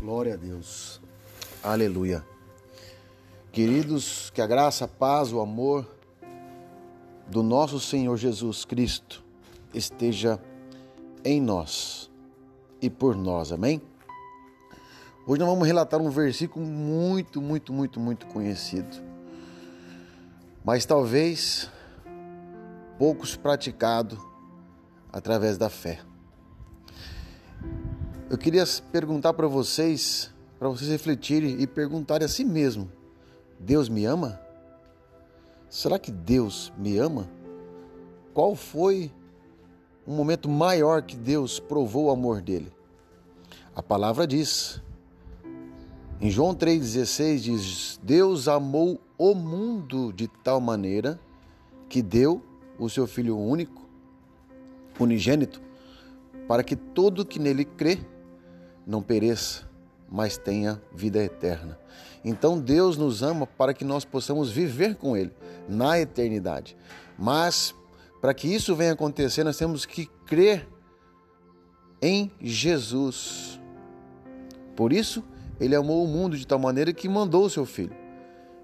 Glória a Deus. Aleluia. Queridos, que a graça, a paz, o amor do nosso Senhor Jesus Cristo esteja em nós e por nós. Amém? Hoje nós vamos relatar um versículo muito, muito, muito, muito conhecido. Mas talvez poucos praticado através da fé. Eu queria perguntar para vocês, para vocês refletirem e perguntarem a si mesmo: Deus me ama? Será que Deus me ama? Qual foi o momento maior que Deus provou o amor dele? A palavra diz, em João 3,16 diz: Deus amou o mundo de tal maneira que deu o seu Filho único, unigênito, para que todo que nele crê não pereça, mas tenha vida eterna. Então Deus nos ama para que nós possamos viver com Ele na eternidade. Mas para que isso venha acontecer, nós temos que crer em Jesus. Por isso, Ele amou o mundo de tal maneira que mandou o seu Filho.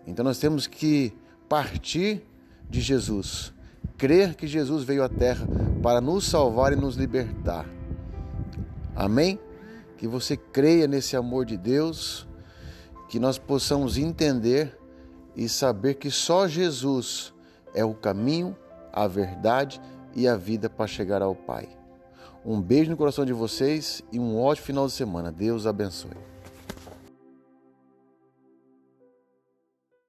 Então nós temos que partir de Jesus, crer que Jesus veio à Terra para nos salvar e nos libertar. Amém? Que você creia nesse amor de Deus, que nós possamos entender e saber que só Jesus é o caminho, a verdade e a vida para chegar ao Pai. Um beijo no coração de vocês e um ótimo final de semana. Deus abençoe.